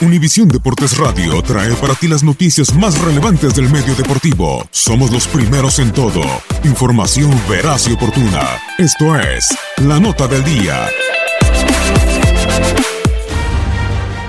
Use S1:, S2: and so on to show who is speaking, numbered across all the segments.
S1: Univisión Deportes Radio trae para ti las noticias más relevantes del medio deportivo. Somos los primeros en todo. Información veraz y oportuna. Esto es La Nota del Día.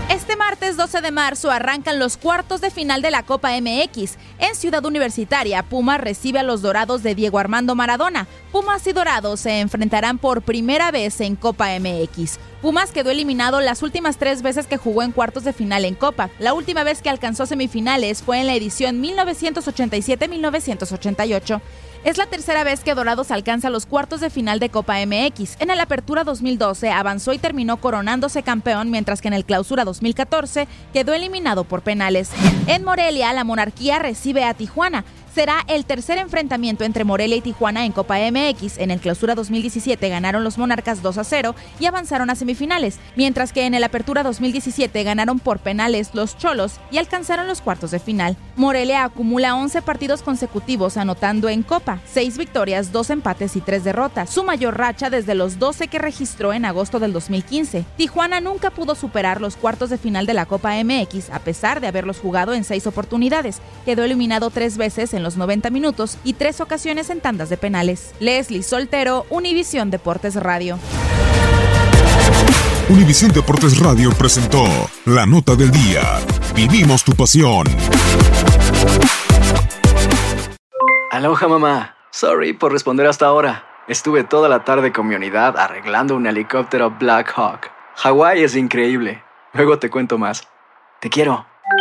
S2: Este martes 12 de marzo arrancan los cuartos de final de la Copa MX. En Ciudad Universitaria, Pumas recibe a los Dorados de Diego Armando Maradona. Pumas y Dorados se enfrentarán por primera vez en Copa MX. Pumas quedó eliminado las últimas tres veces que jugó en cuartos de final en Copa. La última vez que alcanzó semifinales fue en la edición 1987-1988. Es la tercera vez que Dorados alcanza los cuartos de final de Copa MX. En el Apertura 2012 avanzó y terminó coronándose campeón, mientras que en el Clausura 2014 quedó eliminado por penales. En Morelia, la monarquía recibe a Tijuana será el tercer enfrentamiento entre Morelia y Tijuana en Copa MX. En el Clausura 2017 ganaron los Monarcas 2 a 0 y avanzaron a semifinales, mientras que en el Apertura 2017 ganaron por penales los Cholos y alcanzaron los cuartos de final. Morelia acumula 11 partidos consecutivos anotando en Copa, 6 victorias, 2 empates y 3 derrotas, su mayor racha desde los 12 que registró en agosto del 2015. Tijuana nunca pudo superar los cuartos de final de la Copa MX a pesar de haberlos jugado en 6 oportunidades. Quedó eliminado tres veces en los 90 minutos y tres ocasiones en tandas de penales. Leslie Soltero, Univisión Deportes Radio.
S1: Univisión Deportes Radio presentó La Nota del Día. Vivimos tu pasión.
S3: Aloha mamá. Sorry por responder hasta ahora. Estuve toda la tarde con mi unidad arreglando un helicóptero Black Hawk. Hawái es increíble. Luego te cuento más. Te quiero.